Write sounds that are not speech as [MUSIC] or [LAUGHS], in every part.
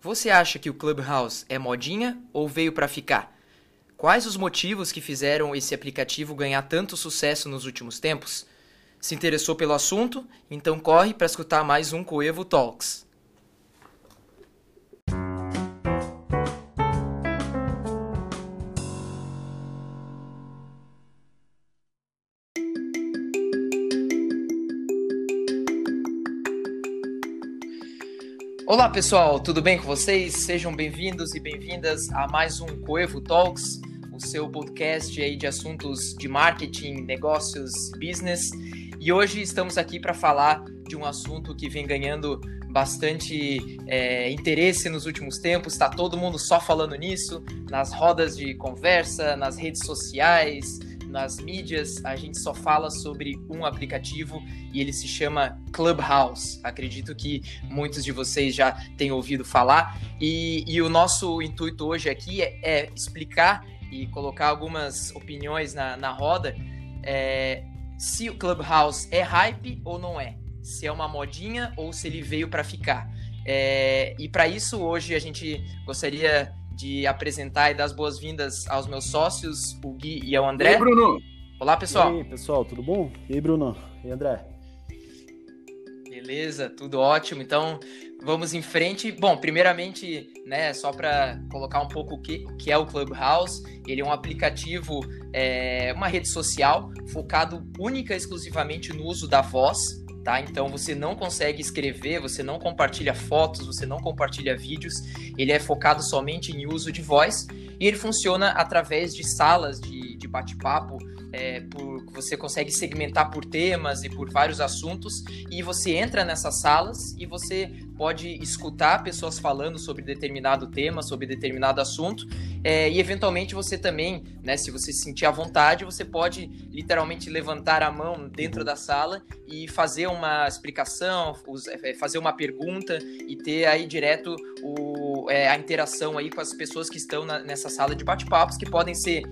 Você acha que o Clubhouse é modinha ou veio para ficar? Quais os motivos que fizeram esse aplicativo ganhar tanto sucesso nos últimos tempos? Se interessou pelo assunto? Então corre para escutar mais um Coevo Talks. Olá pessoal, tudo bem com vocês? Sejam bem-vindos e bem-vindas a mais um Coevo Talks, o seu podcast aí de assuntos de marketing, negócios, business. E hoje estamos aqui para falar de um assunto que vem ganhando bastante é, interesse nos últimos tempos. Está todo mundo só falando nisso, nas rodas de conversa, nas redes sociais, nas mídias, a gente só fala sobre um aplicativo e ele se chama Clubhouse. Acredito que muitos de vocês já têm ouvido falar. E, e o nosso intuito hoje aqui é, é, explicar e colocar algumas opiniões na, na roda é, se o Clubhouse é hype ou não é. Se é uma modinha ou se ele veio para ficar. É, e para isso, hoje a gente gostaria de apresentar e dar as boas-vindas aos meus sócios, o Gui e ao André. E aí, Bruno? Olá, pessoal. E aí, pessoal, tudo bom? E aí, Bruno? E André? Beleza, tudo ótimo. Então, vamos em frente. Bom, primeiramente, né, só para colocar um pouco o que, o que é o Clubhouse, ele é um aplicativo, é, uma rede social focado única e exclusivamente no uso da voz, tá? Então você não consegue escrever, você não compartilha fotos, você não compartilha vídeos, ele é focado somente em uso de voz e ele funciona através de salas de, de bate-papo é, por, você consegue segmentar por temas e por vários assuntos, e você entra nessas salas e você pode escutar pessoas falando sobre determinado tema, sobre determinado assunto, é, e eventualmente você também, né, se você se sentir à vontade, você pode literalmente levantar a mão dentro da sala e fazer uma explicação, é, fazer uma pergunta e ter aí direto o, é, a interação aí com as pessoas que estão na, nessa sala de bate-papos, que podem ser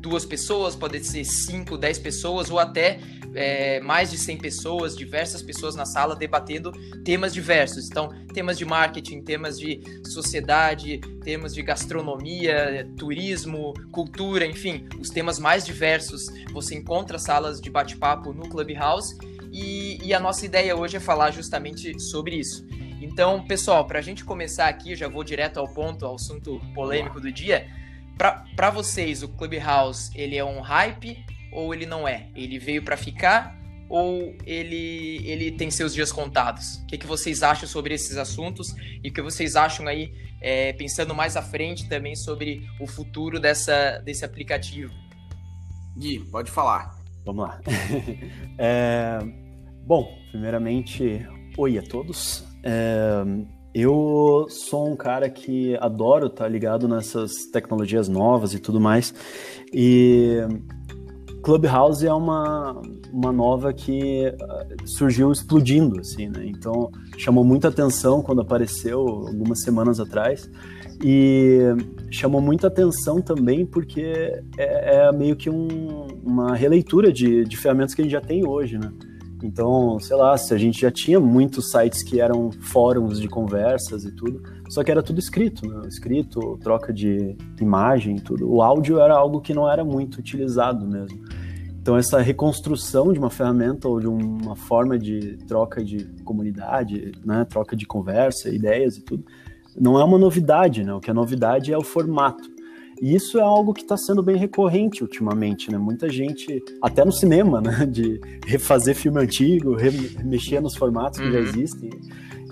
duas pessoas, pode ser cinco, dez pessoas ou até é, mais de 100 pessoas, diversas pessoas na sala debatendo temas diversos. Então, temas de marketing, temas de sociedade, temas de gastronomia, turismo, cultura, enfim, os temas mais diversos. Você encontra salas de bate-papo no Clubhouse e, e a nossa ideia hoje é falar justamente sobre isso. Então, pessoal, para a gente começar aqui, já vou direto ao ponto, ao assunto polêmico do dia para vocês, o Clubhouse, ele é um hype ou ele não é? Ele veio para ficar ou ele, ele tem seus dias contados? O que, que vocês acham sobre esses assuntos e o que vocês acham aí, é, pensando mais à frente também sobre o futuro dessa, desse aplicativo? Gui, pode falar. Vamos lá. [LAUGHS] é, bom, primeiramente, oi a todos. É, eu sou um cara que adoro estar tá ligado nessas tecnologias novas e tudo mais. E Clubhouse é uma, uma nova que ah, surgiu explodindo, assim, né? Então, chamou muita atenção quando apareceu algumas semanas atrás. E chamou muita atenção também porque é, é meio que um, uma releitura de, de ferramentas que a gente já tem hoje, né? Então, sei lá, se a gente já tinha muitos sites que eram fóruns de conversas e tudo, só que era tudo escrito, né? Escrito, troca de imagem tudo. O áudio era algo que não era muito utilizado mesmo. Então, essa reconstrução de uma ferramenta ou de uma forma de troca de comunidade, né? Troca de conversa, ideias e tudo, não é uma novidade, né? O que é novidade é o formato. E isso é algo que está sendo bem recorrente ultimamente, né? Muita gente, até no cinema, né? [LAUGHS] De refazer filme antigo, mexer nos formatos que uhum. já existem.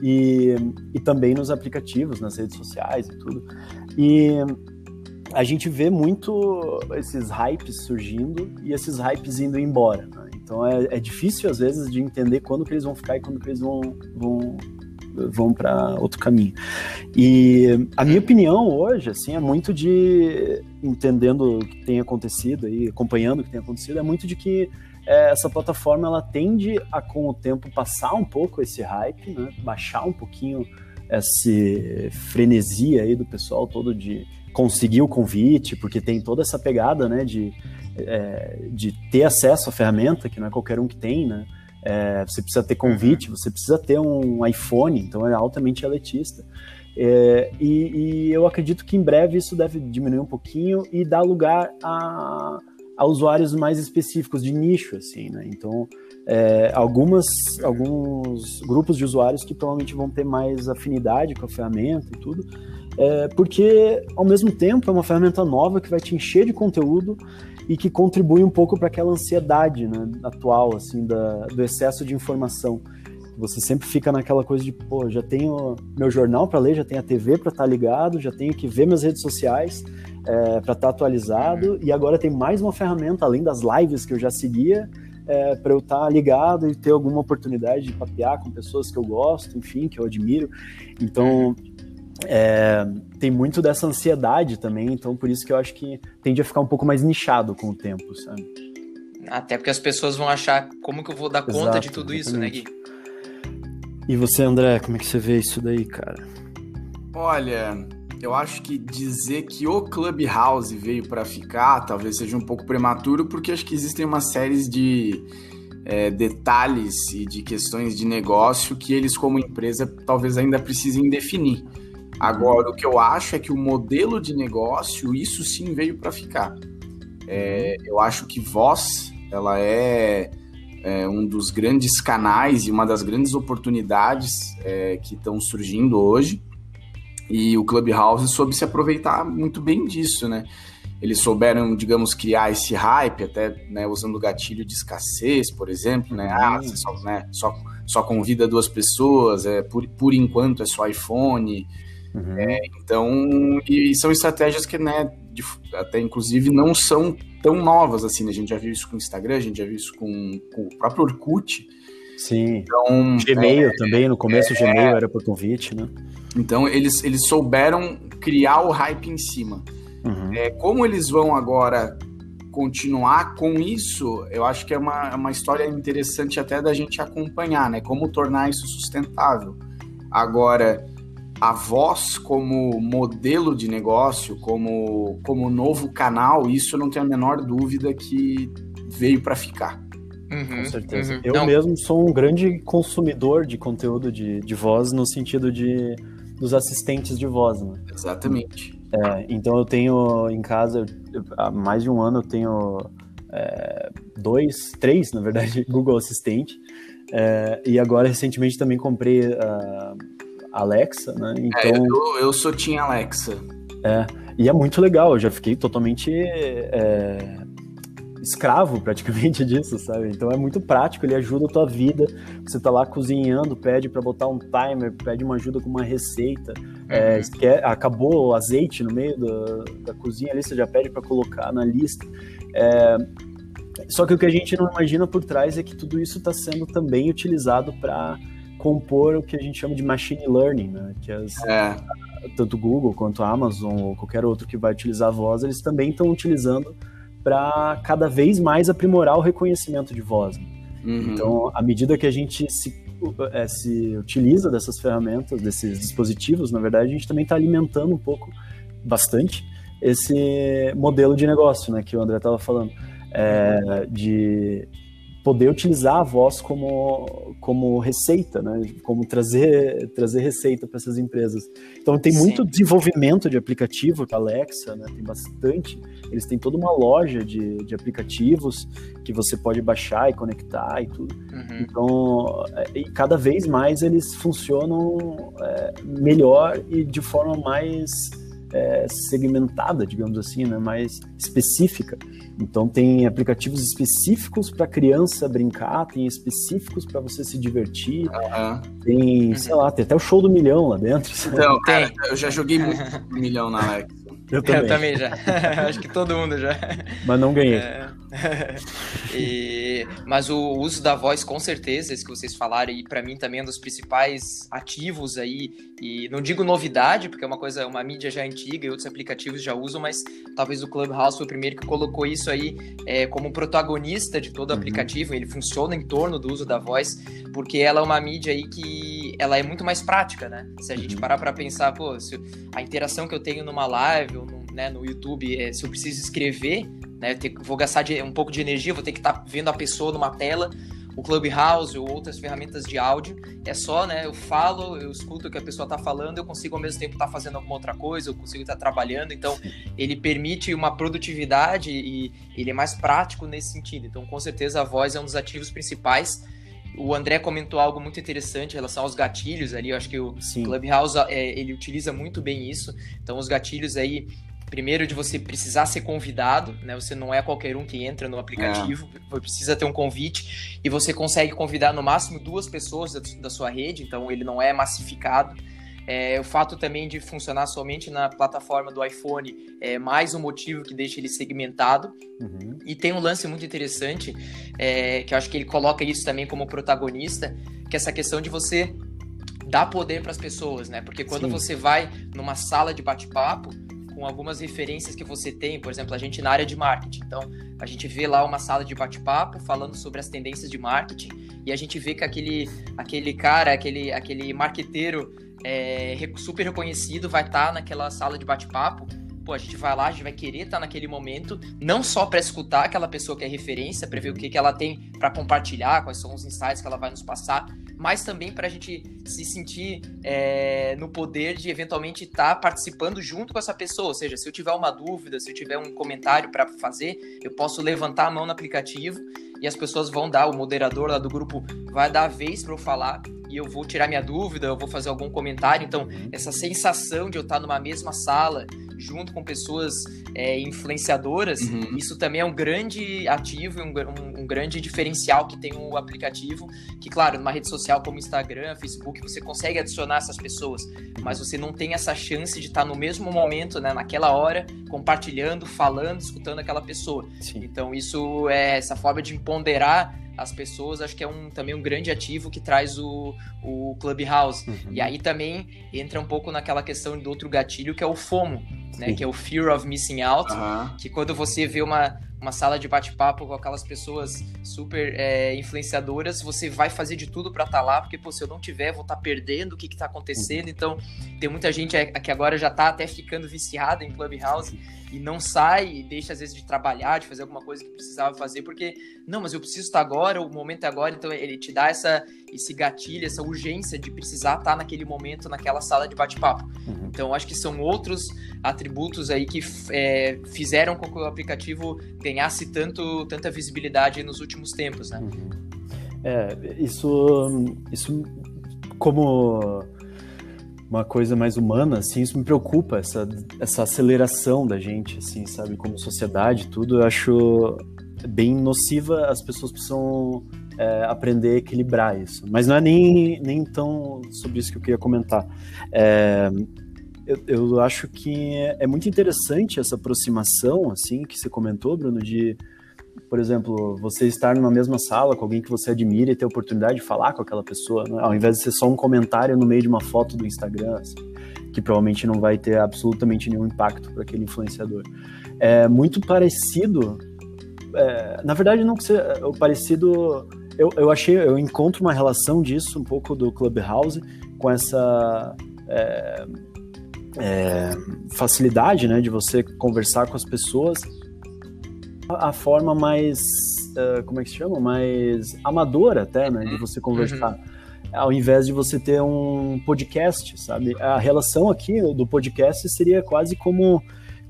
E, e também nos aplicativos, nas redes sociais e tudo. E a gente vê muito esses hypes surgindo e esses hypes indo embora. Né? Então é, é, difícil às vezes de entender quando que eles vão ficar e quando que eles vão, vão vão para outro caminho. E a minha opinião hoje, assim, é muito de entendendo o que tem acontecido e acompanhando o que tem acontecido, é muito de que é, essa plataforma ela tende a com o tempo passar um pouco esse hype, né? baixar um pouquinho esse frenesi aí do pessoal todo de conseguir o convite, porque tem toda essa pegada, né, de, é, de ter acesso à ferramenta, que não é qualquer um que tem, né, é, você precisa ter convite, você precisa ter um iPhone, então é altamente elitista. É, e, e, eu acredito que em breve isso deve diminuir um pouquinho e dar lugar a, a usuários mais específicos de nicho, assim, né? Então, é, algumas, alguns grupos de usuários que provavelmente vão ter mais afinidade com a ferramenta e tudo, é, porque ao mesmo tempo é uma ferramenta nova que vai te encher de conteúdo e que contribui um pouco para aquela ansiedade né, atual, assim, da, do excesso de informação. Você sempre fica naquela coisa de, pô, já tenho meu jornal para ler, já tenho a TV para estar tá ligado, já tenho que ver minhas redes sociais é, para estar tá atualizado, uhum. e agora tem mais uma ferramenta, além das lives que eu já seguia, é, para eu estar tá ligado e ter alguma oportunidade de papear com pessoas que eu gosto, enfim, que eu admiro. Então, é, tem muito dessa ansiedade também, então por isso que eu acho que tende a ficar um pouco mais nichado com o tempo, sabe? Até porque as pessoas vão achar como que eu vou dar conta Exato, de tudo exatamente. isso, né, Gui? E você, André, como é que você vê isso daí, cara? Olha, eu acho que dizer que o Clubhouse veio para ficar talvez seja um pouco prematuro, porque acho que existem uma série de é, detalhes e de questões de negócio que eles, como empresa, talvez ainda precisem definir. Agora, o que eu acho é que o modelo de negócio, isso sim veio para ficar. É, eu acho que voz, ela é é um dos grandes canais e uma das grandes oportunidades é, que estão surgindo hoje. E o Clubhouse soube se aproveitar muito bem disso, né? Eles souberam, digamos, criar esse hype, até né, usando o gatilho de escassez, por exemplo, né? Ah, você só, né, só, só convida duas pessoas, é, por, por enquanto é só iPhone. Uhum. É, então, e, e, são estratégias que, né, de, até inclusive não são tão novas assim, né? A gente já viu isso com o Instagram, a gente já viu isso com, com o próprio Orkut. Sim. Então, Gmail é, também, no começo é, o Gmail era por convite, né? Então eles, eles souberam criar o hype em cima. Uhum. É, como eles vão agora continuar com isso, eu acho que é uma, uma história interessante até da gente acompanhar, né? Como tornar isso sustentável. Agora, a voz como modelo de negócio, como, como novo canal, isso não tenho a menor dúvida que veio para ficar. Uhum, Com certeza. Uhum. Eu não. mesmo sou um grande consumidor de conteúdo de, de voz no sentido de dos assistentes de voz, né? Exatamente. É, então eu tenho em casa, eu, há mais de um ano eu tenho é, dois, três, na verdade, [LAUGHS] Google Assistente. É, e agora recentemente também comprei uh, Alexa, né? É, então, é, eu, eu sou Team Alexa. É, e é muito legal, eu já fiquei totalmente é, escravo praticamente [LAUGHS] disso, sabe? Então é muito prático, ele ajuda a tua vida. Você tá lá cozinhando, pede para botar um timer, pede uma ajuda com uma receita. É, uhum. É, quer, acabou o azeite no meio da, da cozinha ali, você já pede para colocar na lista. É, só que o que a gente não imagina por trás é que tudo isso está sendo também utilizado para compor o que a gente chama de machine learning, né? Que as, é. tanto Google quanto a Amazon ou qualquer outro que vai utilizar a voz, eles também estão utilizando para cada vez mais aprimorar o reconhecimento de voz. Né? Uhum. Então, à medida que a gente se, é, se utiliza dessas ferramentas, desses dispositivos, na verdade, a gente também está alimentando um pouco, bastante, esse modelo de negócio, né, que o André estava falando, é, de poder utilizar a voz como, como receita, né? Como trazer, trazer receita para essas empresas. Então tem muito Sim. desenvolvimento de aplicativo, que a Alexa, né? Tem bastante. Eles têm toda uma loja de, de aplicativos que você pode baixar e conectar e tudo. Uhum. Então, é, e cada vez mais eles funcionam é, melhor e de forma mais é, segmentada, digamos assim, né, mais específica. Então tem aplicativos específicos para criança brincar, tem específicos para você se divertir, uhum. tem, sei lá, tem até o show do milhão lá dentro. Então, cara, eu já joguei muito [LAUGHS] milhão na Alexa. Eu também. Eu também já. [LAUGHS] Acho que todo mundo já. Mas não ganhei. É... [LAUGHS] e... Mas o uso da voz, com certeza, esse que vocês falaram, e para mim também é um dos principais ativos aí. E não digo novidade, porque é uma coisa, uma mídia já antiga e outros aplicativos já usam, mas talvez o Clubhouse foi o primeiro que colocou isso aí é, como protagonista de todo o uhum. aplicativo. Ele funciona em torno do uso da voz, porque ela é uma mídia aí que ela é muito mais prática, né? Se a gente uhum. parar para pensar, pô, a interação que eu tenho numa live ou no, né, no YouTube, é, se eu preciso escrever, né, ter, vou gastar de, um pouco de energia, vou ter que estar tá vendo a pessoa numa tela. o Clubhouse ou outras ferramentas de áudio. É só, né? Eu falo, eu escuto o que a pessoa está falando, eu consigo ao mesmo tempo estar tá fazendo alguma outra coisa, eu consigo estar tá trabalhando. Então, ele permite uma produtividade e ele é mais prático nesse sentido. Então, com certeza, a voz é um dos ativos principais. O André comentou algo muito interessante em relação aos gatilhos ali. Eu acho que o Sim. Clubhouse é, ele utiliza muito bem isso. Então, os gatilhos aí primeiro de você precisar ser convidado, né? Você não é qualquer um que entra no aplicativo, é. você precisa ter um convite e você consegue convidar no máximo duas pessoas da, da sua rede, então ele não é massificado. É, o fato também de funcionar somente na plataforma do iPhone é mais um motivo que deixa ele segmentado. Uhum. E tem um lance muito interessante, é, que eu acho que ele coloca isso também como protagonista, que é essa questão de você dar poder para as pessoas, né? Porque quando Sim. você vai numa sala de bate-papo, com algumas referências que você tem, por exemplo, a gente na área de marketing. Então, a gente vê lá uma sala de bate-papo falando sobre as tendências de marketing e a gente vê que aquele, aquele cara, aquele, aquele marqueteiro é, super reconhecido vai estar tá naquela sala de bate-papo pô, a gente vai lá, a gente vai querer estar tá naquele momento, não só para escutar aquela pessoa que é referência, para ver o que, que ela tem para compartilhar, quais são os insights que ela vai nos passar, mas também para a gente se sentir é, no poder de eventualmente estar tá participando junto com essa pessoa. Ou seja, se eu tiver uma dúvida, se eu tiver um comentário para fazer, eu posso levantar a mão no aplicativo e as pessoas vão dar, o moderador lá do grupo vai dar a vez para eu falar e eu vou tirar minha dúvida, eu vou fazer algum comentário. Então, uhum. essa sensação de eu estar numa mesma sala, junto com pessoas é, influenciadoras, uhum. isso também é um grande ativo, um, um, um, grande diferencial que tem o aplicativo. Que, claro, numa rede social como Instagram, Facebook, você consegue adicionar essas pessoas, mas você não tem essa chance de estar no mesmo momento, né, naquela hora, compartilhando, falando, escutando aquela pessoa. Sim. Então, isso é essa forma de ponderar as pessoas, acho que é um, também um grande ativo que traz o, o Clubhouse. Uhum. E aí também entra um pouco naquela questão do outro gatilho, que é o FOMO, né? Que é o Fear of Missing Out, uhum. que quando você vê uma, uma sala de bate-papo com aquelas pessoas super é, influenciadoras, você vai fazer de tudo para estar tá lá, porque pô, se eu não tiver, vou estar tá perdendo o que está acontecendo. Então, tem muita gente que agora já está até ficando viciada em Clubhouse e não sai e deixa às vezes de trabalhar, de fazer alguma coisa que precisava fazer, porque não, mas eu preciso estar agora, o momento é agora, então ele te dá essa, esse gatilho, essa urgência de precisar estar naquele momento, naquela sala de bate-papo. Uhum. Então, acho que são outros atributos aí que é, fizeram com que o aplicativo ganhasse tanto, tanta visibilidade nos últimos tempos, né? Uhum. É, isso, isso como uma coisa mais humana, assim, isso me preocupa, essa, essa aceleração da gente, assim, sabe, como sociedade, tudo, eu acho bem nociva, as pessoas precisam é, aprender a equilibrar isso. Mas não é nem, nem tão sobre isso que eu queria comentar. É, eu, eu acho que é muito interessante essa aproximação, assim, que você comentou, Bruno, de por exemplo, você estar numa mesma sala com alguém que você admira e ter a oportunidade de falar com aquela pessoa, né? ao invés de ser só um comentário no meio de uma foto do Instagram, assim, que provavelmente não vai ter absolutamente nenhum impacto para aquele influenciador. É muito parecido, é, na verdade não que seja o parecido, eu, eu achei, eu encontro uma relação disso um pouco do Clubhouse com essa é, é, facilidade, né, de você conversar com as pessoas a forma mais, uh, como é que se chama? Mais amadora até, né? De uhum. você conversar. Uhum. Ao invés de você ter um podcast, sabe? A relação aqui do podcast seria quase como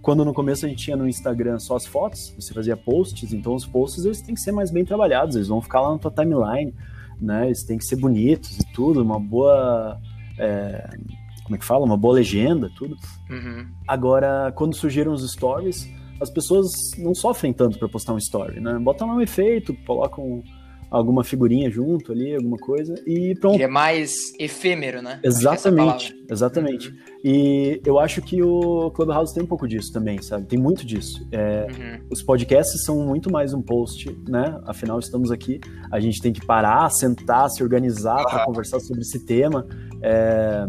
quando no começo a gente tinha no Instagram só as fotos, você fazia posts, então os posts eles têm que ser mais bem trabalhados, eles vão ficar lá na tua timeline, né? Eles têm que ser bonitos e tudo, uma boa. É, como é que fala? Uma boa legenda, tudo. Uhum. Agora, quando surgiram os stories, as pessoas não sofrem tanto para postar um story, né? Botam lá um efeito, colocam alguma figurinha junto ali, alguma coisa, e pronto. Ele é mais efêmero, né? É exatamente, é exatamente. Uhum. E eu acho que o Clubhouse tem um pouco disso também, sabe? Tem muito disso. É, uhum. Os podcasts são muito mais um post, né? Afinal, estamos aqui, a gente tem que parar, sentar, se organizar para conversar sobre esse tema, é,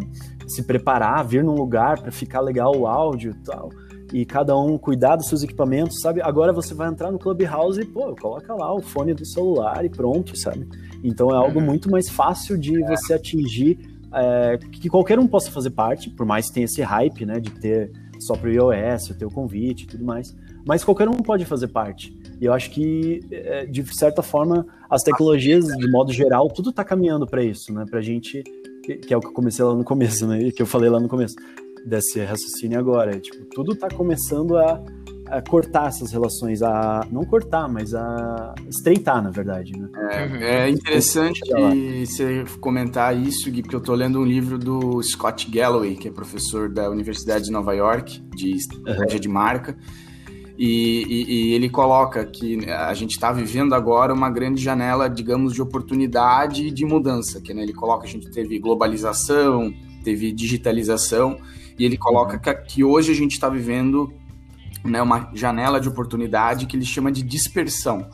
se preparar, vir num lugar para ficar legal o áudio e tal e cada um cuidar dos seus equipamentos, sabe? Agora você vai entrar no Clubhouse e, pô, coloca lá o fone do celular e pronto, sabe? Então é algo uhum. muito mais fácil de é. você atingir, é, que qualquer um possa fazer parte, por mais que tenha esse hype, né, de ter só para o iOS, ter o convite e tudo mais, mas qualquer um pode fazer parte. E eu acho que, é, de certa forma, as tecnologias, de modo geral, tudo está caminhando para isso, né? Para a gente, que é o que eu comecei lá no começo, né? Que eu falei lá no começo desse raciocínio agora. Tipo, tudo está começando a, a, cortar essas relações, a não cortar, mas a estreitar, na verdade. Né? É, uhum. é interessante você comentar isso, Gui, porque eu estou lendo um livro do Scott Galloway, que é professor da Universidade de Nova York, de estratégia uhum. de marca. E, e, e, ele coloca que a gente está vivendo agora uma grande janela, digamos, de oportunidade e de mudança. Que né, ele coloca a gente teve globalização, teve digitalização, e ele coloca uhum. que, que hoje a gente está vivendo né, uma janela de oportunidade que ele chama de dispersão,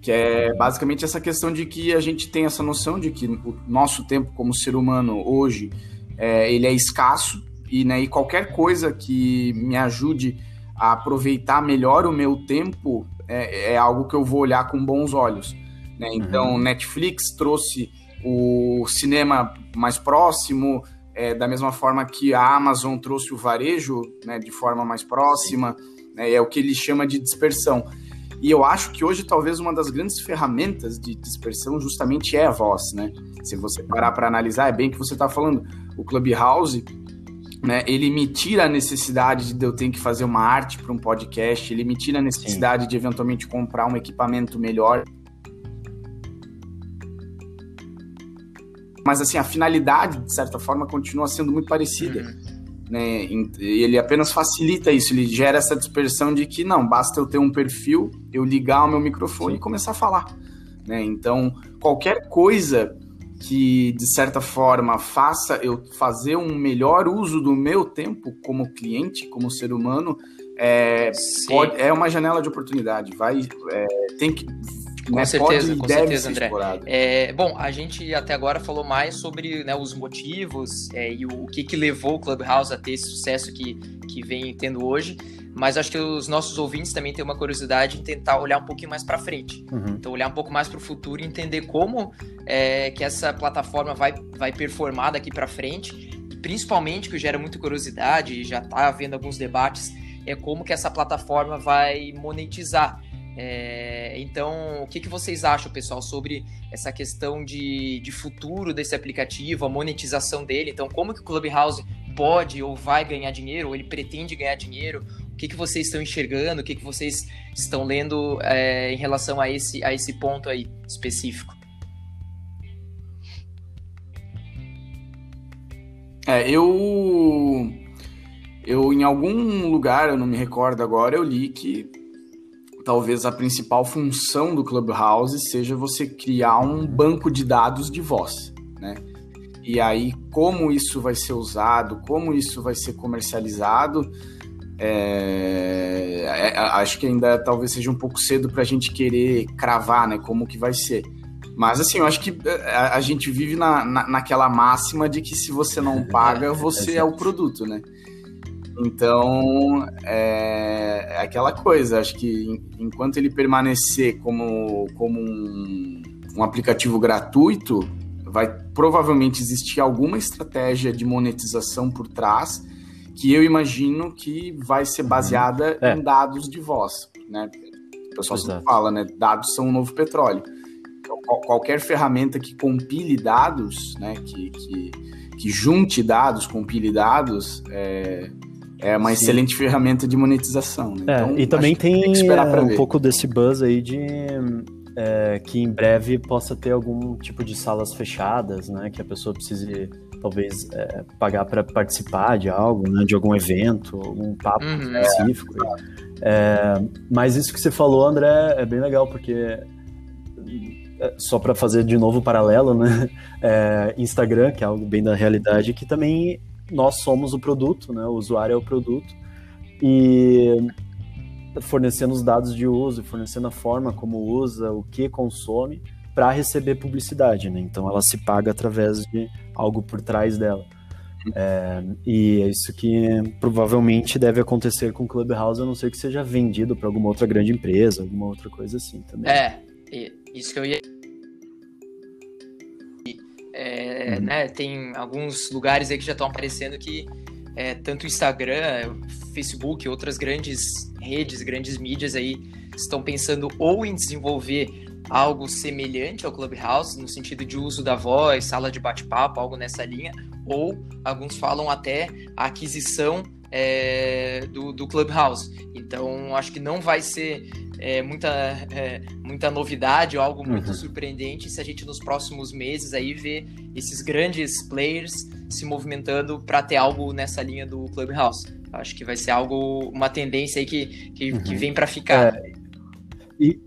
que é basicamente essa questão de que a gente tem essa noção de que o nosso tempo como ser humano hoje é, ele é escasso e, né, e qualquer coisa que me ajude a aproveitar melhor o meu tempo é, é algo que eu vou olhar com bons olhos. Né? Então, uhum. Netflix trouxe o cinema mais próximo, é, da mesma forma que a Amazon trouxe o varejo né, de forma mais próxima, né, é o que ele chama de dispersão. E eu acho que hoje talvez uma das grandes ferramentas de dispersão justamente é a voz, né? Se você parar para analisar, é bem que você está falando, o Clubhouse, né, ele me tira a necessidade de eu ter que fazer uma arte para um podcast, ele me tira a necessidade Sim. de eventualmente comprar um equipamento melhor mas assim, a finalidade, de certa forma, continua sendo muito parecida. Uhum. Né? Ele apenas facilita isso, ele gera essa dispersão de que não, basta eu ter um perfil, eu ligar o meu microfone Sim. e começar a falar. Né? Então, qualquer coisa que, de certa forma, faça eu fazer um melhor uso do meu tempo como cliente, como ser humano, é, pode, é uma janela de oportunidade. Vai, é, tem que com né? certeza, com certeza, André. É, bom, a gente até agora falou mais sobre né, os motivos é, e o, o, que, que levou o Clubhouse a ter esse sucesso que, que vem tendo hoje. Mas acho que os nossos ouvintes também têm uma curiosidade em tentar olhar um pouquinho mais para frente. Uhum. Então, olhar um pouco mais para o futuro e entender como é, que essa plataforma vai, vai performar daqui para frente. E principalmente, que gera muita curiosidade, e já está havendo alguns debates, é como que essa plataforma vai monetizar é, então, o que, que vocês acham, pessoal, sobre essa questão de, de futuro desse aplicativo, a monetização dele? Então, como que o Clubhouse pode ou vai ganhar dinheiro, ou ele pretende ganhar dinheiro? O que, que vocês estão enxergando? O que, que vocês estão lendo é, em relação a esse, a esse ponto aí específico? É, eu, eu em algum lugar, eu não me recordo agora, eu li que talvez a principal função do Clubhouse seja você criar um banco de dados de voz, né? E aí, como isso vai ser usado, como isso vai ser comercializado, é, é, acho que ainda talvez seja um pouco cedo para a gente querer cravar, né, como que vai ser. Mas assim, eu acho que é, a, a gente vive na, na, naquela máxima de que se você não [LAUGHS] paga, você é o produto, né? Então, é, é, aquela coisa, acho que enquanto ele permanecer como, como um, um aplicativo gratuito, vai provavelmente existir alguma estratégia de monetização por trás que eu imagino que vai ser uhum. baseada é. em dados de voz, né? O pessoal sempre fala, né? Dados são o novo petróleo. Então, qualquer ferramenta que compile dados, né? Que, que, que junte dados, compile dados, é, é uma Sim. excelente ferramenta de monetização. Né? É, então, e também tem, tem é, um pouco desse buzz aí de é, que em breve possa ter algum tipo de salas fechadas, né? Que a pessoa precise talvez é, pagar para participar de algo, né? De algum evento, algum papo uhum, específico. É, mas isso que você falou, André, é bem legal porque é, só para fazer de novo o paralelo, né? [LAUGHS] É, Instagram, que é algo bem da realidade, que também nós somos o produto, né? O usuário é o produto. E fornecendo os dados de uso, fornecendo a forma como usa, o que consome, para receber publicidade, né? Então ela se paga através de algo por trás dela. É, e é isso que provavelmente deve acontecer com o Clubhouse, a não ser que seja vendido para alguma outra grande empresa, alguma outra coisa assim também. É, isso que eu ia uhum. né, tem alguns lugares aí que já estão aparecendo que é, tanto o Instagram, Facebook, outras grandes redes, grandes mídias aí estão pensando ou em desenvolver algo semelhante ao Clubhouse, no sentido de uso da voz, sala de bate-papo, algo nessa linha, ou alguns falam até a aquisição é, do, do Clubhouse. Então, acho que não vai ser é, muita, é, muita novidade ou algo muito uhum. surpreendente se a gente nos próximos meses aí ver esses grandes players se movimentando para ter algo nessa linha do Clubhouse. Acho que vai ser algo, uma tendência aí que, que, uhum. que vem para ficar. É, e,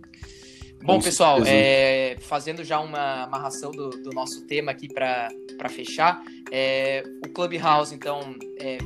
Bom, pessoal, é, fazendo já uma amarração do, do nosso tema aqui para fechar, é, o Clubhouse, então, é,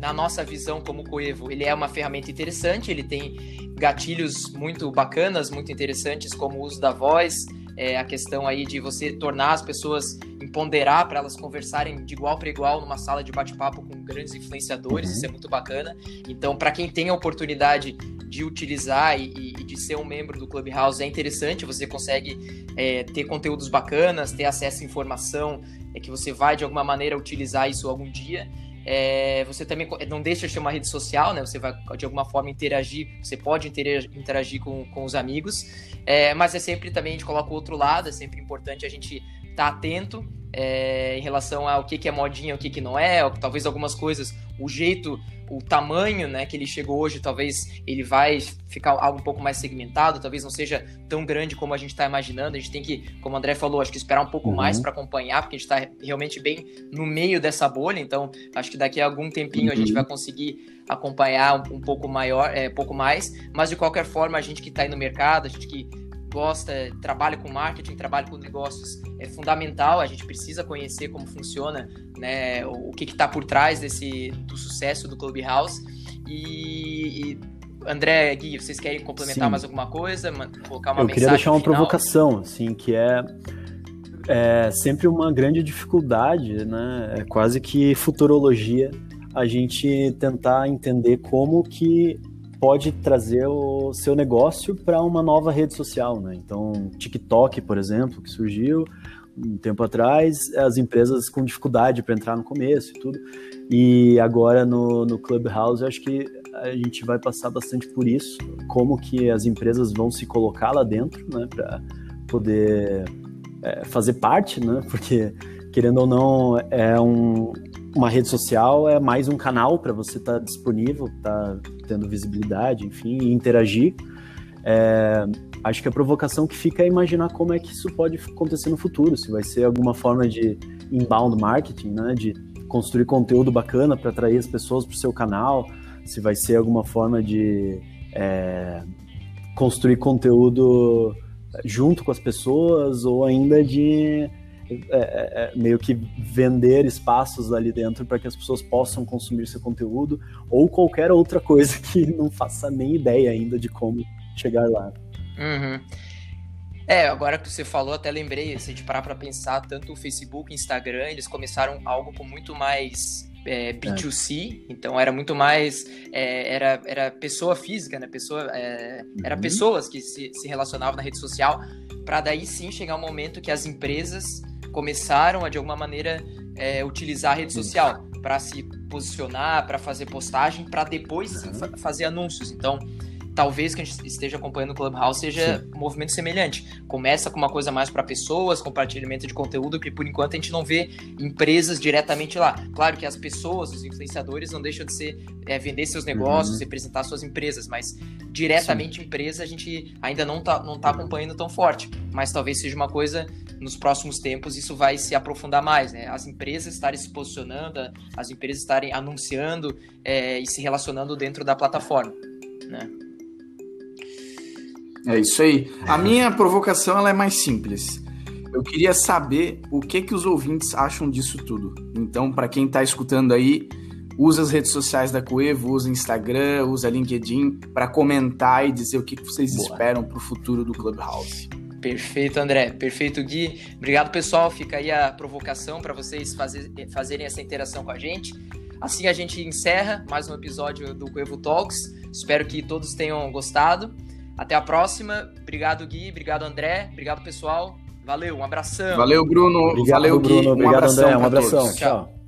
na nossa visão como Coevo, ele é uma ferramenta interessante, ele tem gatilhos muito bacanas, muito interessantes, como o uso da voz, é, a questão aí de você tornar as pessoas empoderar para elas conversarem de igual para igual numa sala de bate-papo com grandes influenciadores, uhum. isso é muito bacana. Então, para quem tem a oportunidade de utilizar e, e, de ser um membro do Clubhouse, é interessante, você consegue é, ter conteúdos bacanas, ter acesso à informação, é que você vai de alguma maneira utilizar isso algum dia. É, você também não deixa de ser uma rede social, né? Você vai de alguma forma interagir, você pode interagir, interagir com, com os amigos, é, mas é sempre também a gente coloca o outro lado, é sempre importante a gente estar tá atento é, em relação ao que, que é modinha, o que, que não é, ou, talvez algumas coisas, o jeito o tamanho né, que ele chegou hoje, talvez ele vai ficar algo um pouco mais segmentado, talvez não seja tão grande como a gente está imaginando. A gente tem que, como o André falou, acho que esperar um pouco uhum. mais para acompanhar, porque a gente está realmente bem no meio dessa bolha. Então, acho que daqui a algum tempinho uhum. a gente uhum. vai conseguir acompanhar um, um pouco maior, é, pouco mais. Mas de qualquer forma, a gente que está aí no mercado, a gente que gosta, trabalha com marketing, trabalha com negócios, é fundamental. A gente precisa conhecer como funciona, né, o, que está por trás desse do sucesso do Clubhouse. E, e André, Gui, vocês querem complementar Sim. mais alguma coisa? Colocar uma Eu queria deixar uma provocação, assim, que é, é sempre uma grande dificuldade, né? É quase que futurologia a gente tentar entender como que pode trazer o seu negócio para uma nova rede social, né? Então, TikTok, por exemplo, que surgiu um tempo atrás, as empresas com dificuldade para entrar no começo e tudo. E agora no, no Clubhouse, eu acho que a gente vai passar bastante por isso, como que as empresas vão se colocar lá dentro, né, para poder é, fazer parte, né? Porque querendo ou não, é um, uma rede social é mais um canal para você estar tá disponível, estar tá tendo visibilidade, enfim, e interagir. É, acho que a provocação que fica é imaginar como é que isso pode acontecer no futuro, se vai ser alguma forma de inbound marketing, né, de construir conteúdo bacana para atrair as pessoas para o seu canal, se vai ser alguma forma de é, construir conteúdo junto com as pessoas ou ainda de é, é, é, meio que vender espaços ali dentro para que as pessoas possam consumir seu conteúdo ou qualquer outra coisa que [LAUGHS] não faça nem ideia ainda de como chegar lá. Uhum. É, agora que você falou, até lembrei, se a gente parar para pensar, tanto o Facebook, Instagram, eles começaram algo com muito mais é, B2C, é. então era muito mais é, era, era pessoa física, né? Pessoa, é, uhum. Era pessoas que se, se relacionavam na rede social, para daí sim chegar um momento que as empresas começaram a, de alguma maneira, é, utilizar a rede social para se posicionar, para fazer postagem, para depois sim, fa fazer anúncios. Então, talvez que a gente esteja acompanhando o Clubhouse seja Sim. um movimento semelhante. Começa com uma coisa mais para pessoas, compartilhamento de conteúdo, que por enquanto a gente não vê empresas diretamente lá. Claro que as pessoas, os influenciadores, não deixam de ser é, vender seus negócios, uhum. representar suas empresas, mas diretamente Sim. empresa a gente ainda não está não tá acompanhando tão forte. Mas talvez seja uma coisa nos próximos tempos isso vai se aprofundar mais, né? As empresas estarem se posicionando, as empresas estarem anunciando é, e se relacionando dentro da plataforma, né? É isso aí. A minha provocação ela é mais simples. Eu queria saber o que que os ouvintes acham disso tudo. Então, para quem está escutando aí, usa as redes sociais da Coevo, usa Instagram, usa LinkedIn para comentar e dizer o que, que vocês Boa. esperam para o futuro do Clubhouse. Perfeito, André. Perfeito, Gui. Obrigado, pessoal. Fica aí a provocação para vocês fazer, fazerem essa interação com a gente. Assim a gente encerra mais um episódio do Coevo Talks. Espero que todos tenham gostado. Até a próxima. Obrigado, Gui. Obrigado, André. Obrigado, pessoal. Valeu, um abração. Valeu, Bruno. Obrigado, Valeu, Bruno. Gui. Obrigado, um André. Um abração. Tchau.